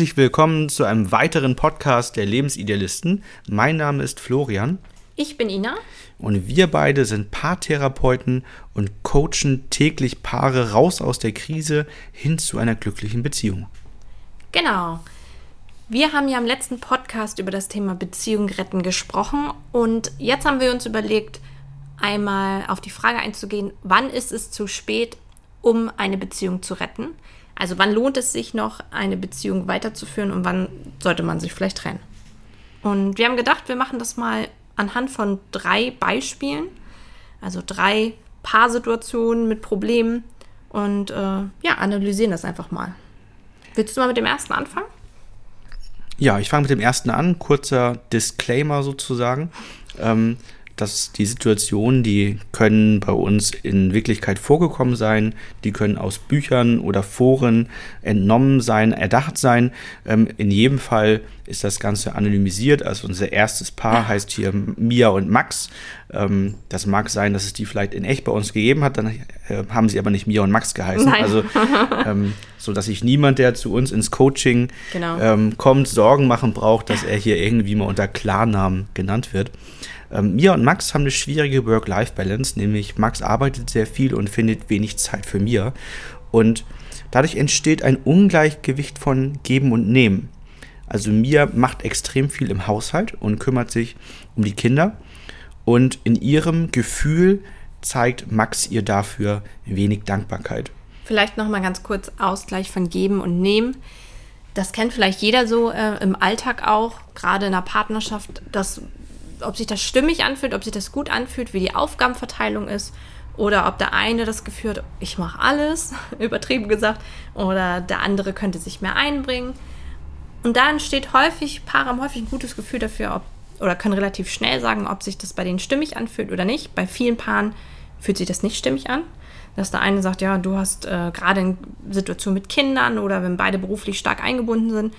herzlich willkommen zu einem weiteren Podcast der Lebensidealisten. Mein Name ist Florian. Ich bin Ina. Und wir beide sind Paartherapeuten und coachen täglich Paare raus aus der Krise hin zu einer glücklichen Beziehung. Genau. Wir haben ja im letzten Podcast über das Thema Beziehung retten gesprochen und jetzt haben wir uns überlegt, einmal auf die Frage einzugehen, wann ist es zu spät, um eine Beziehung zu retten? Also wann lohnt es sich noch, eine Beziehung weiterzuführen und wann sollte man sich vielleicht trennen? Und wir haben gedacht, wir machen das mal anhand von drei Beispielen, also drei Paarsituationen mit Problemen und äh, ja, analysieren das einfach mal. Willst du mal mit dem ersten anfangen? Ja, ich fange mit dem ersten an. Kurzer Disclaimer sozusagen. Ähm, dass die Situationen, die können bei uns in Wirklichkeit vorgekommen sein, die können aus Büchern oder Foren entnommen sein, erdacht sein. Ähm, in jedem Fall ist das Ganze anonymisiert. Also unser erstes Paar heißt hier Mia und Max. Ähm, das mag sein, dass es die vielleicht in echt bei uns gegeben hat, dann äh, haben sie aber nicht Mia und Max geheißen. Nein. Also ähm, so, dass sich niemand, der zu uns ins Coaching genau. ähm, kommt, Sorgen machen braucht, dass er hier irgendwie mal unter Klarnamen genannt wird. Ähm, Mia und Max haben eine schwierige Work-Life-Balance, nämlich Max arbeitet sehr viel und findet wenig Zeit für Mia. Und dadurch entsteht ein Ungleichgewicht von Geben und Nehmen. Also Mia macht extrem viel im Haushalt und kümmert sich um die Kinder. Und in ihrem Gefühl zeigt Max ihr dafür wenig Dankbarkeit. Vielleicht nochmal ganz kurz Ausgleich von Geben und Nehmen. Das kennt vielleicht jeder so äh, im Alltag auch, gerade in einer Partnerschaft, dass ob sich das stimmig anfühlt, ob sich das gut anfühlt, wie die Aufgabenverteilung ist oder ob der eine das Gefühl hat, ich mache alles, übertrieben gesagt, oder der andere könnte sich mehr einbringen. Und da entsteht häufig, Paare haben häufig ein gutes Gefühl dafür, ob, oder können relativ schnell sagen, ob sich das bei denen stimmig anfühlt oder nicht. Bei vielen Paaren fühlt sich das nicht stimmig an. Dass der eine sagt, ja, du hast äh, gerade in Situationen mit Kindern oder wenn beide beruflich stark eingebunden sind,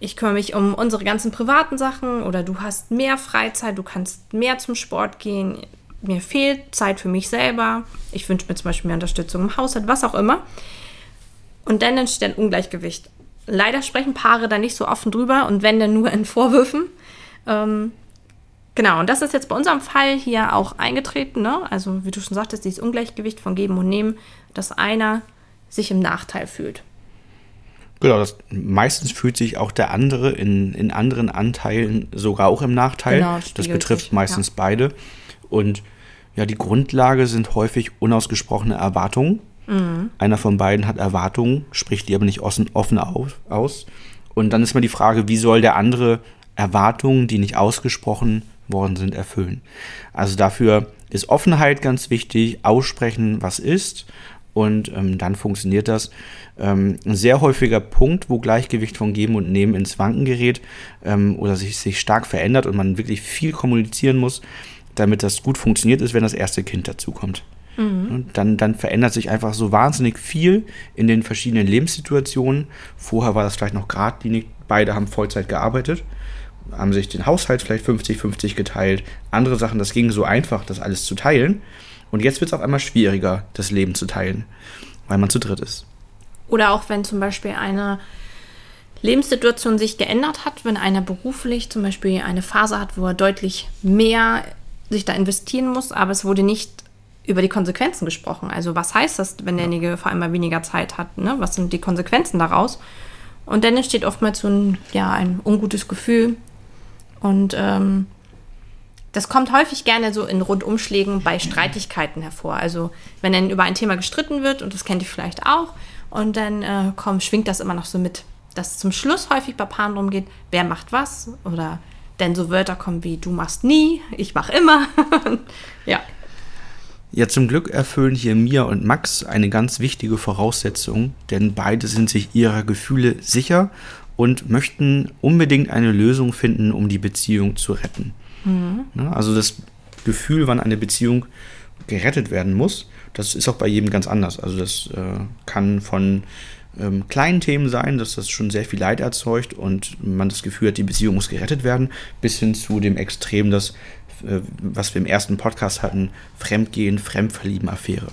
ich kümmere mich um unsere ganzen privaten Sachen oder du hast mehr Freizeit, du kannst mehr zum Sport gehen, mir fehlt Zeit für mich selber, ich wünsche mir zum Beispiel mehr Unterstützung im Haushalt, was auch immer. Und dann entsteht ein Ungleichgewicht. Leider sprechen Paare da nicht so offen drüber und wenn dann nur in Vorwürfen. Ähm, genau, und das ist jetzt bei unserem Fall hier auch eingetreten. Ne? Also, wie du schon sagtest, dieses Ungleichgewicht von Geben und Nehmen, dass einer sich im Nachteil fühlt. Genau, das, meistens fühlt sich auch der andere in, in anderen Anteilen sogar auch im Nachteil. Genau, das betrifft sich, meistens ja. beide. Und ja, die Grundlage sind häufig unausgesprochene Erwartungen. Mhm. Einer von beiden hat Erwartungen, spricht die aber nicht offen, offen aus. Und dann ist mal die Frage, wie soll der andere Erwartungen, die nicht ausgesprochen worden sind, erfüllen? Also dafür ist Offenheit ganz wichtig, aussprechen, was ist. Und ähm, dann funktioniert das ähm, ein sehr häufiger Punkt, wo Gleichgewicht von Geben und Nehmen ins Wanken gerät ähm, oder sich, sich stark verändert und man wirklich viel kommunizieren muss, damit das gut funktioniert ist, wenn das erste Kind dazukommt. Mhm. Und dann, dann verändert sich einfach so wahnsinnig viel in den verschiedenen Lebenssituationen. Vorher war das vielleicht noch geradlinig, beide haben Vollzeit gearbeitet, haben sich den Haushalt vielleicht 50-50 geteilt. Andere Sachen, das ging so einfach, das alles zu teilen. Und jetzt wird es auf einmal schwieriger, das Leben zu teilen, weil man zu dritt ist. Oder auch wenn zum Beispiel eine Lebenssituation sich geändert hat, wenn einer beruflich zum Beispiel eine Phase hat, wo er deutlich mehr sich da investieren muss, aber es wurde nicht über die Konsequenzen gesprochen. Also was heißt das, wenn derjenige vor allem mal weniger Zeit hat? Ne? Was sind die Konsequenzen daraus? Und dann entsteht oftmals so ein, ja, ein ungutes Gefühl. Und ähm, das kommt häufig gerne so in Rundumschlägen bei Streitigkeiten hervor. Also wenn dann über ein Thema gestritten wird, und das kennt ihr vielleicht auch, und dann äh, komm, schwingt das immer noch so mit, dass zum Schluss häufig bei Paaren darum geht, wer macht was oder denn so Wörter kommen wie du machst nie, ich mach immer. ja. Ja, zum Glück erfüllen hier Mia und Max eine ganz wichtige Voraussetzung, denn beide sind sich ihrer Gefühle sicher und möchten unbedingt eine Lösung finden, um die Beziehung zu retten. Mhm. Also das Gefühl, wann eine Beziehung gerettet werden muss, das ist auch bei jedem ganz anders. Also das äh, kann von ähm, kleinen Themen sein, dass das schon sehr viel Leid erzeugt und man das Gefühl hat, die Beziehung muss gerettet werden, bis hin zu dem Extrem, das, äh, was wir im ersten Podcast hatten, Fremdgehen, Fremdverlieben, Affäre.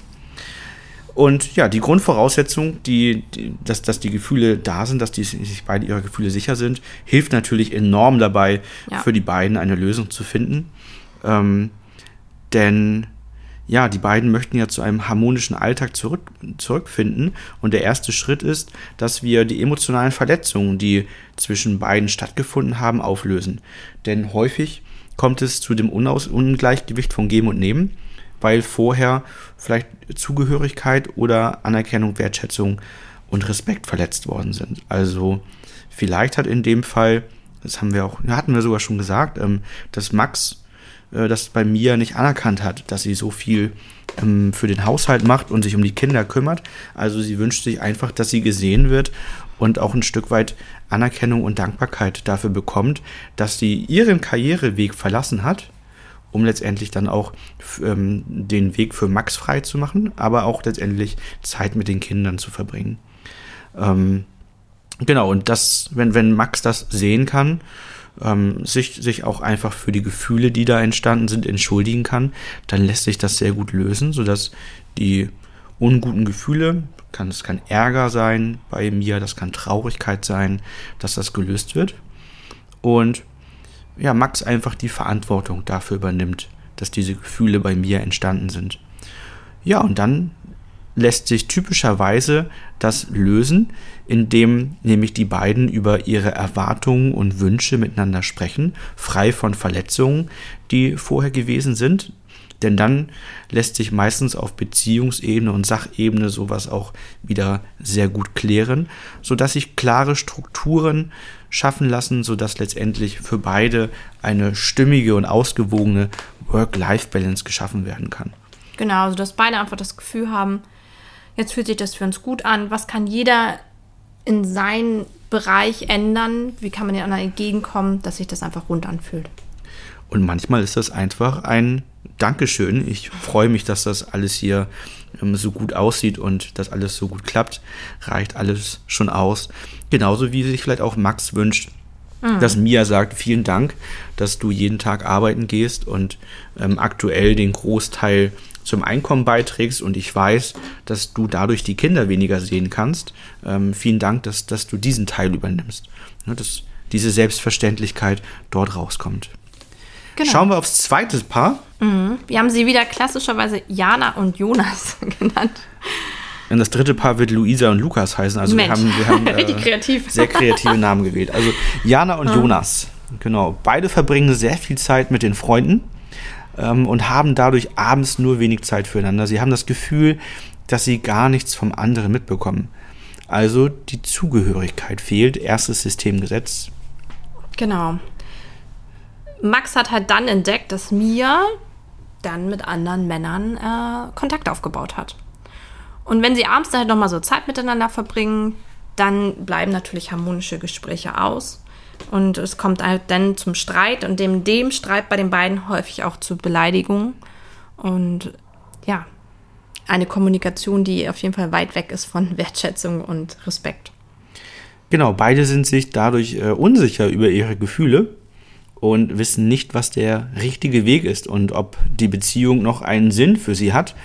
Und ja, die Grundvoraussetzung, die, die, dass, dass die Gefühle da sind, dass die sich beide ihrer Gefühle sicher sind, hilft natürlich enorm dabei, ja. für die beiden eine Lösung zu finden. Ähm, denn ja, die beiden möchten ja zu einem harmonischen Alltag zurück, zurückfinden. Und der erste Schritt ist, dass wir die emotionalen Verletzungen, die zwischen beiden stattgefunden haben, auflösen. Denn häufig kommt es zu dem Unaus Ungleichgewicht von Geben und Nehmen, weil vorher vielleicht Zugehörigkeit oder Anerkennung, Wertschätzung und Respekt verletzt worden sind. Also vielleicht hat in dem Fall, das haben wir auch, hatten wir sogar schon gesagt, ähm, dass Max äh, das bei mir nicht anerkannt hat, dass sie so viel ähm, für den Haushalt macht und sich um die Kinder kümmert. Also sie wünscht sich einfach, dass sie gesehen wird und auch ein Stück weit Anerkennung und Dankbarkeit dafür bekommt, dass sie ihren Karriereweg verlassen hat, um letztendlich dann auch ähm, den Weg für Max frei zu machen, aber auch letztendlich Zeit mit den Kindern zu verbringen. Ähm, genau, und das, wenn, wenn Max das sehen kann, ähm, sich, sich auch einfach für die Gefühle, die da entstanden sind, entschuldigen kann, dann lässt sich das sehr gut lösen, sodass die unguten Gefühle, kann, es kann Ärger sein bei mir, das kann Traurigkeit sein, dass das gelöst wird. Und ja, Max einfach die Verantwortung dafür übernimmt, dass diese Gefühle bei mir entstanden sind. Ja, und dann lässt sich typischerweise das lösen, indem nämlich die beiden über ihre Erwartungen und Wünsche miteinander sprechen, frei von Verletzungen, die vorher gewesen sind. Denn dann lässt sich meistens auf Beziehungsebene und Sachebene sowas auch wieder sehr gut klären, sodass sich klare Strukturen schaffen lassen, sodass letztendlich für beide eine stimmige und ausgewogene Work-Life-Balance geschaffen werden kann. Genau, also dass beide einfach das Gefühl haben, jetzt fühlt sich das für uns gut an, was kann jeder in seinen Bereich ändern, wie kann man den anderen entgegenkommen, dass sich das einfach rund anfühlt. Und manchmal ist das einfach ein Dankeschön. Ich freue mich, dass das alles hier so gut aussieht und dass alles so gut klappt. Reicht alles schon aus. Genauso wie sich vielleicht auch Max wünscht, mhm. dass Mia sagt, vielen Dank, dass du jeden Tag arbeiten gehst und ähm, aktuell den Großteil zum Einkommen beiträgst und ich weiß, dass du dadurch die Kinder weniger sehen kannst. Ähm, vielen Dank, dass, dass du diesen Teil übernimmst. Ne, dass diese Selbstverständlichkeit dort rauskommt. Genau. Schauen wir aufs zweite Paar. Mhm. Wir haben sie wieder klassischerweise Jana und Jonas genannt. Und das dritte Paar wird Luisa und Lukas heißen. Also Mensch. wir haben, wir haben äh, kreativ. sehr kreative Namen gewählt. Also Jana und mhm. Jonas. Genau. Beide verbringen sehr viel Zeit mit den Freunden ähm, und haben dadurch abends nur wenig Zeit füreinander. Sie haben das Gefühl, dass sie gar nichts vom anderen mitbekommen. Also die Zugehörigkeit fehlt. Erstes Systemgesetz. Genau. Max hat halt dann entdeckt, dass Mia dann mit anderen Männern äh, Kontakt aufgebaut hat. Und wenn sie abends dann halt nochmal so Zeit miteinander verbringen, dann bleiben natürlich harmonische Gespräche aus. Und es kommt halt dann zum Streit und dem, dem Streit bei den beiden häufig auch zu Beleidigungen. Und ja, eine Kommunikation, die auf jeden Fall weit weg ist von Wertschätzung und Respekt. Genau, beide sind sich dadurch äh, unsicher über ihre Gefühle und wissen nicht, was der richtige Weg ist und ob die Beziehung noch einen Sinn für sie hat.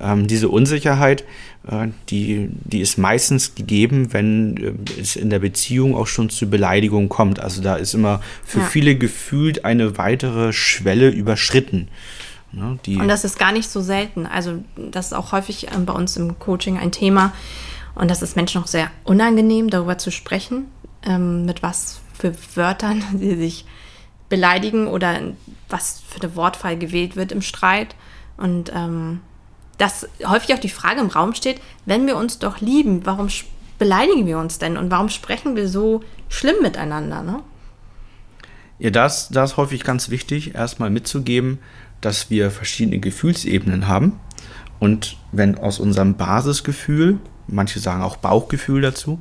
Ähm, diese Unsicherheit äh, die, die ist meistens gegeben, wenn äh, es in der Beziehung auch schon zu Beleidigungen kommt. Also da ist immer für ja. viele gefühlt eine weitere Schwelle überschritten. Ne, und das ist gar nicht so selten. Also das ist auch häufig äh, bei uns im Coaching ein Thema. Und das ist Menschen auch sehr unangenehm, darüber zu sprechen, ähm, mit was für Wörtern sie sich beleidigen oder was für eine Wortfall gewählt wird im Streit. Und ähm, dass häufig auch die Frage im Raum steht, wenn wir uns doch lieben, warum beleidigen wir uns denn und warum sprechen wir so schlimm miteinander? Ne? Ja, das, das ist häufig ganz wichtig, erstmal mitzugeben, dass wir verschiedene Gefühlsebenen haben. Und wenn aus unserem Basisgefühl, manche sagen auch Bauchgefühl dazu,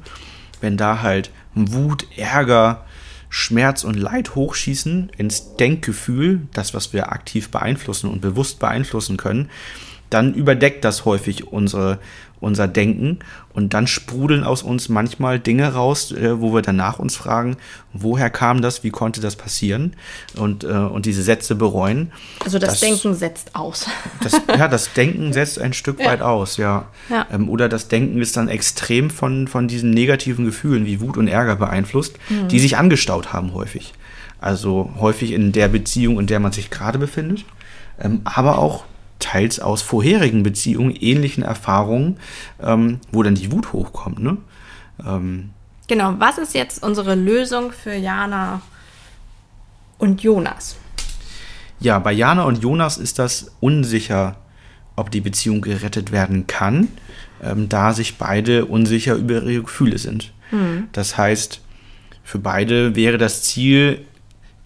wenn da halt Wut, Ärger, Schmerz und Leid hochschießen ins Denkgefühl, das, was wir aktiv beeinflussen und bewusst beeinflussen können, dann überdeckt das häufig unsere, unser Denken und dann sprudeln aus uns manchmal Dinge raus, äh, wo wir danach uns fragen, woher kam das, wie konnte das passieren und, äh, und diese Sätze bereuen. Also das, das Denken setzt aus. Das, ja, das Denken setzt ein Stück ja. weit aus, ja. ja. Ähm, oder das Denken ist dann extrem von, von diesen negativen Gefühlen wie Wut und Ärger beeinflusst, mhm. die sich angestaut haben häufig. Also häufig in der Beziehung, in der man sich gerade befindet, ähm, aber auch teils aus vorherigen Beziehungen, ähnlichen Erfahrungen, ähm, wo dann die Wut hochkommt. Ne? Ähm, genau, was ist jetzt unsere Lösung für Jana und Jonas? Ja, bei Jana und Jonas ist das unsicher, ob die Beziehung gerettet werden kann, ähm, da sich beide unsicher über ihre Gefühle sind. Mhm. Das heißt, für beide wäre das Ziel,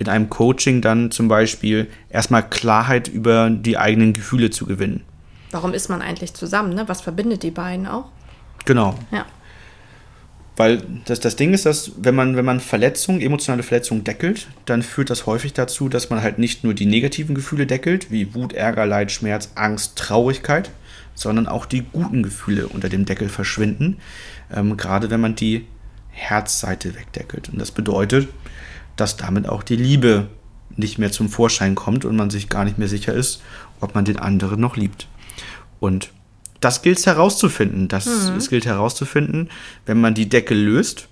in einem Coaching dann zum Beispiel erstmal Klarheit über die eigenen Gefühle zu gewinnen. Warum ist man eigentlich zusammen? Ne? Was verbindet die beiden auch? Genau. Ja. Weil das, das Ding ist, dass wenn man, wenn man Verletzungen, emotionale Verletzungen deckelt, dann führt das häufig dazu, dass man halt nicht nur die negativen Gefühle deckelt, wie Wut, Ärger, Leid, Schmerz, Angst, Traurigkeit, sondern auch die guten Gefühle unter dem Deckel verschwinden. Ähm, gerade wenn man die Herzseite wegdeckelt. Und das bedeutet, dass damit auch die Liebe nicht mehr zum Vorschein kommt und man sich gar nicht mehr sicher ist, ob man den anderen noch liebt. Und das gilt es herauszufinden. Das mhm. es gilt herauszufinden, wenn man die Deckel löst,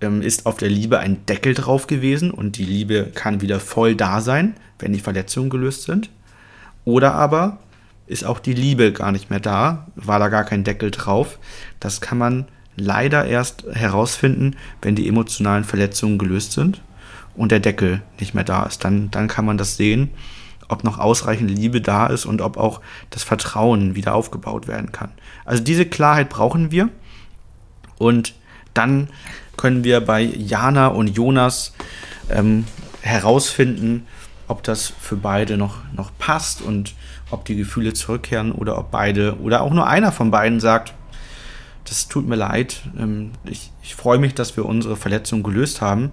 ähm, ist auf der Liebe ein Deckel drauf gewesen und die Liebe kann wieder voll da sein, wenn die Verletzungen gelöst sind. Oder aber ist auch die Liebe gar nicht mehr da, war da gar kein Deckel drauf. Das kann man leider erst herausfinden, wenn die emotionalen Verletzungen gelöst sind und der Deckel nicht mehr da ist. Dann, dann kann man das sehen, ob noch ausreichend Liebe da ist und ob auch das Vertrauen wieder aufgebaut werden kann. Also diese Klarheit brauchen wir und dann können wir bei Jana und Jonas ähm, herausfinden, ob das für beide noch, noch passt und ob die Gefühle zurückkehren oder ob beide oder auch nur einer von beiden sagt, das tut mir leid. Ähm, ich, ich freue mich, dass wir unsere Verletzung gelöst haben.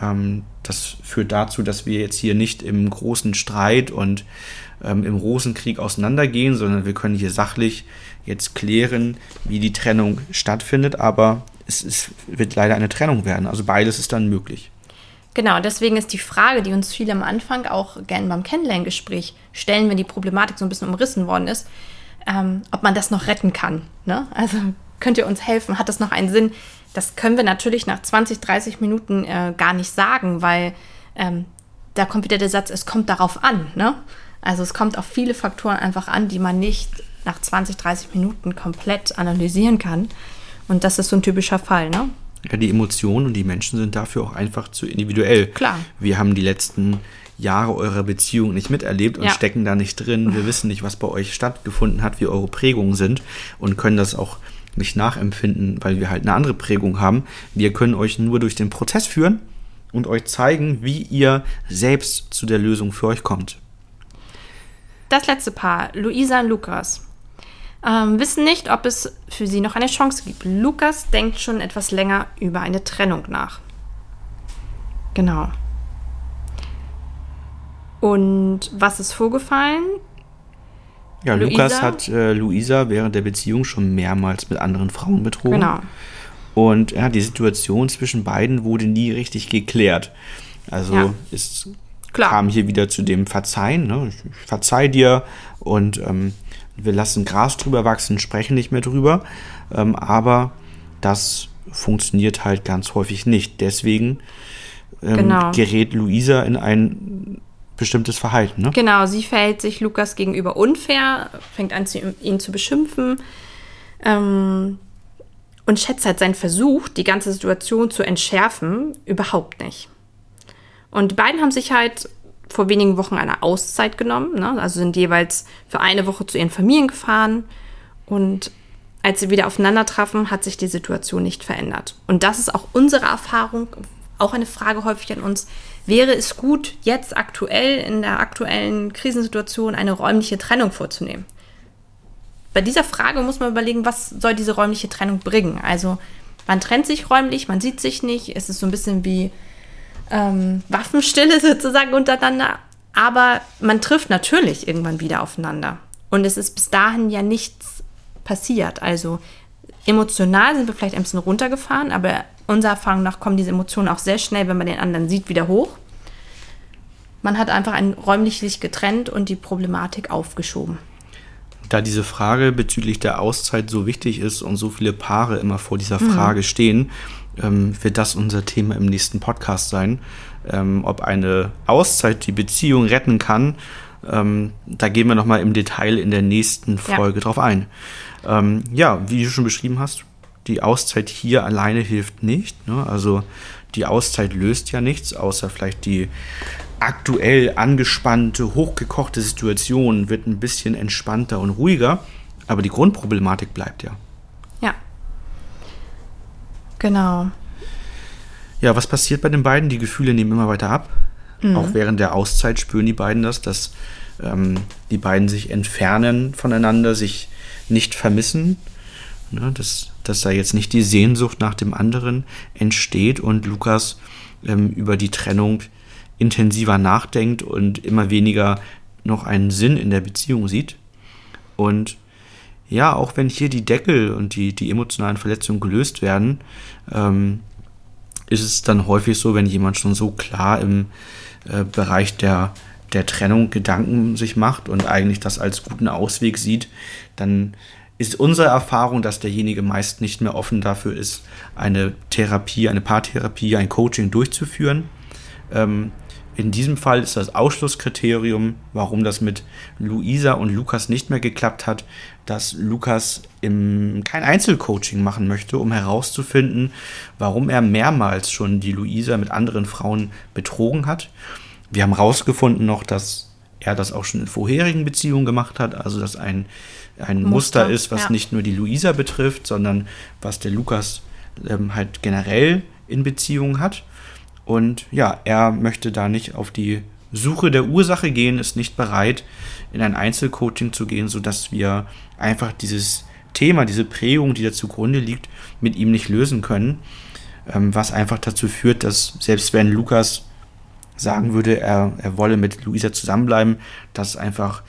Ähm, das führt dazu, dass wir jetzt hier nicht im großen Streit und ähm, im Rosenkrieg auseinandergehen, sondern wir können hier sachlich jetzt klären, wie die Trennung stattfindet. Aber es, es wird leider eine Trennung werden. Also beides ist dann möglich. Genau, deswegen ist die Frage, die uns viele am Anfang auch gerne beim Kennenlerngespräch stellen, wenn die Problematik so ein bisschen umrissen worden ist, ähm, ob man das noch retten kann. Ne? Also könnt ihr uns helfen? Hat das noch einen Sinn? Das können wir natürlich nach 20, 30 Minuten äh, gar nicht sagen, weil ähm, da kommt wieder der Satz, es kommt darauf an. Ne? Also es kommt auf viele Faktoren einfach an, die man nicht nach 20, 30 Minuten komplett analysieren kann. Und das ist so ein typischer Fall. Ne? Ja, die Emotionen und die Menschen sind dafür auch einfach zu individuell. Klar. Wir haben die letzten Jahre eurer Beziehung nicht miterlebt und ja. stecken da nicht drin. Wir wissen nicht, was bei euch stattgefunden hat, wie eure Prägungen sind und können das auch nicht nachempfinden, weil wir halt eine andere Prägung haben. Wir können euch nur durch den Prozess führen und euch zeigen, wie ihr selbst zu der Lösung für euch kommt. Das letzte Paar, Luisa und Lukas, ähm, wissen nicht, ob es für sie noch eine Chance gibt. Lukas denkt schon etwas länger über eine Trennung nach. Genau. Und was ist vorgefallen? Ja, Luisa. Lukas hat äh, Luisa während der Beziehung schon mehrmals mit anderen Frauen betrogen. Genau. Und ja, die Situation zwischen beiden wurde nie richtig geklärt. Also ja. es Klar. kam hier wieder zu dem Verzeihen. Ne? Ich, ich verzeih dir und ähm, wir lassen Gras drüber wachsen, sprechen nicht mehr drüber. Ähm, aber das funktioniert halt ganz häufig nicht. Deswegen ähm, genau. gerät Luisa in ein bestimmtes Verhalten. Ne? Genau, sie verhält sich Lukas gegenüber unfair, fängt an, ihn zu beschimpfen ähm, und schätzt halt seinen Versuch, die ganze Situation zu entschärfen, überhaupt nicht. Und die beiden haben sich halt vor wenigen Wochen eine Auszeit genommen, ne? also sind jeweils für eine Woche zu ihren Familien gefahren und als sie wieder aufeinander trafen, hat sich die Situation nicht verändert. Und das ist auch unsere Erfahrung, auch eine Frage häufig an uns, wäre es gut, jetzt aktuell in der aktuellen Krisensituation eine räumliche Trennung vorzunehmen? Bei dieser Frage muss man überlegen, was soll diese räumliche Trennung bringen? Also man trennt sich räumlich, man sieht sich nicht, es ist so ein bisschen wie ähm, Waffenstille sozusagen untereinander, aber man trifft natürlich irgendwann wieder aufeinander. Und es ist bis dahin ja nichts passiert. Also emotional sind wir vielleicht ein bisschen runtergefahren, aber unserer Erfahrung nach kommen diese Emotionen auch sehr schnell, wenn man den anderen sieht, wieder hoch. Man hat einfach ein räumlich getrennt und die Problematik aufgeschoben. Da diese Frage bezüglich der Auszeit so wichtig ist und so viele Paare immer vor dieser. Frage mhm. stehen, ähm, wird das unser Thema im nächsten Podcast sein. Ähm, ob eine Auszeit die Beziehung retten kann, ähm, da gehen wir nochmal im Detail in der nächsten Folge ja. drauf ein. Ähm, ja, wie du schon beschrieben hast, die Auszeit hier alleine hilft nicht. Ne? Also die Auszeit löst ja nichts, außer vielleicht die aktuell angespannte, hochgekochte Situation wird ein bisschen entspannter und ruhiger. Aber die Grundproblematik bleibt ja. Ja. Genau. Ja, was passiert bei den beiden? Die Gefühle nehmen immer weiter ab. Mhm. Auch während der Auszeit spüren die beiden das, dass ähm, die beiden sich entfernen voneinander, sich nicht vermissen. Ne, dass, dass da jetzt nicht die Sehnsucht nach dem anderen entsteht und Lukas ähm, über die Trennung intensiver nachdenkt und immer weniger noch einen Sinn in der Beziehung sieht. Und ja, auch wenn hier die Deckel und die, die emotionalen Verletzungen gelöst werden, ähm, ist es dann häufig so, wenn jemand schon so klar im äh, Bereich der, der Trennung Gedanken sich macht und eigentlich das als guten Ausweg sieht, dann ist unsere Erfahrung, dass derjenige meist nicht mehr offen dafür ist, eine Therapie, eine Paartherapie, ein Coaching durchzuführen. Ähm, in diesem Fall ist das Ausschlusskriterium, warum das mit Luisa und Lukas nicht mehr geklappt hat, dass Lukas im, kein Einzelcoaching machen möchte, um herauszufinden, warum er mehrmals schon die Luisa mit anderen Frauen betrogen hat. Wir haben herausgefunden noch, dass er das auch schon in vorherigen Beziehungen gemacht hat, also dass ein, ein Muster, Muster ist, was ja. nicht nur die Luisa betrifft, sondern was der Lukas ähm, halt generell in Beziehungen hat. Und ja, er möchte da nicht auf die Suche der Ursache gehen, ist nicht bereit, in ein Einzelcoaching zu gehen, sodass wir einfach dieses Thema, diese Prägung, die da zugrunde liegt, mit ihm nicht lösen können. Ähm, was einfach dazu führt, dass selbst wenn Lukas sagen würde, er, er wolle mit Luisa zusammenbleiben, dass einfach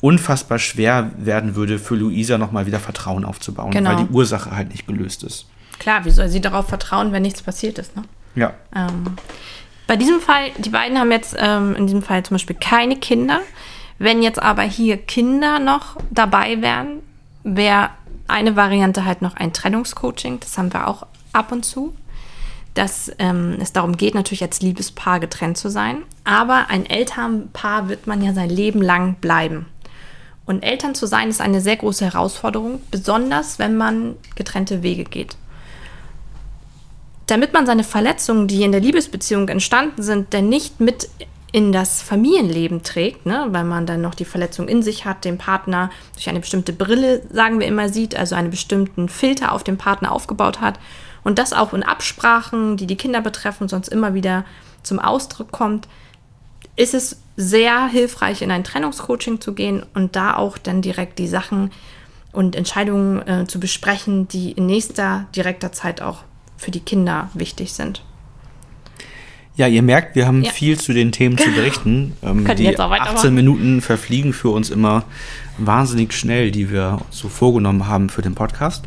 unfassbar schwer werden würde, für Luisa nochmal wieder Vertrauen aufzubauen, genau. weil die Ursache halt nicht gelöst ist. Klar, wie soll sie darauf vertrauen, wenn nichts passiert ist, ne? Ja. Ähm, bei diesem Fall, die beiden haben jetzt ähm, in diesem Fall zum Beispiel keine Kinder. Wenn jetzt aber hier Kinder noch dabei wären, wäre eine Variante halt noch ein Trennungscoaching. Das haben wir auch ab und zu. Dass ähm, es darum geht, natürlich als Liebespaar getrennt zu sein. Aber ein Elternpaar wird man ja sein Leben lang bleiben. Und Eltern zu sein ist eine sehr große Herausforderung, besonders wenn man getrennte Wege geht damit man seine Verletzungen, die in der Liebesbeziehung entstanden sind, denn nicht mit in das Familienleben trägt, ne? weil man dann noch die Verletzung in sich hat, den Partner durch eine bestimmte Brille, sagen wir immer, sieht, also einen bestimmten Filter auf den Partner aufgebaut hat und das auch in Absprachen, die die Kinder betreffen, sonst immer wieder zum Ausdruck kommt, ist es sehr hilfreich, in ein Trennungscoaching zu gehen und da auch dann direkt die Sachen und Entscheidungen äh, zu besprechen, die in nächster direkter Zeit auch für die Kinder wichtig sind. Ja, ihr merkt, wir haben ja. viel zu den Themen zu berichten. Ähm, die jetzt auch 18 Minuten verfliegen für uns immer wahnsinnig schnell, die wir so vorgenommen haben für den Podcast.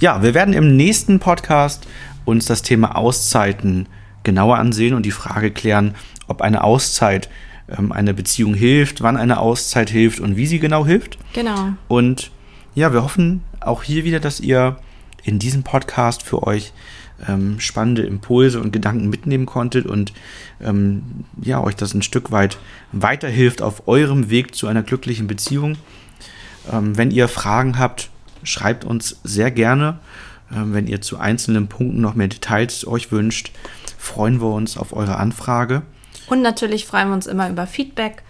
Ja, wir werden im nächsten Podcast uns das Thema Auszeiten genauer ansehen und die Frage klären, ob eine Auszeit ähm, einer Beziehung hilft, wann eine Auszeit hilft und wie sie genau hilft. Genau. Und ja, wir hoffen auch hier wieder, dass ihr in diesem Podcast für euch ähm, spannende Impulse und Gedanken mitnehmen konntet und ähm, ja, euch das ein Stück weit weiterhilft auf eurem Weg zu einer glücklichen Beziehung. Ähm, wenn ihr Fragen habt, schreibt uns sehr gerne. Ähm, wenn ihr zu einzelnen Punkten noch mehr Details euch wünscht, freuen wir uns auf eure Anfrage. Und natürlich freuen wir uns immer über Feedback.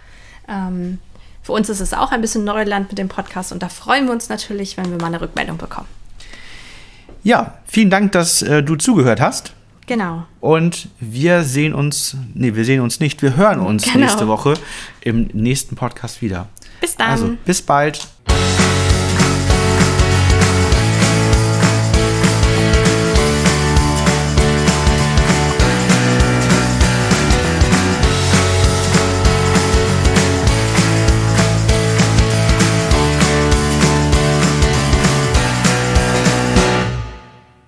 Ähm, für uns ist es auch ein bisschen Neuland mit dem Podcast und da freuen wir uns natürlich, wenn wir mal eine Rückmeldung bekommen. Ja, vielen Dank, dass äh, du zugehört hast. Genau. Und wir sehen uns, nee, wir sehen uns nicht, wir hören uns genau. nächste Woche im nächsten Podcast wieder. Bis dann. Also, bis bald.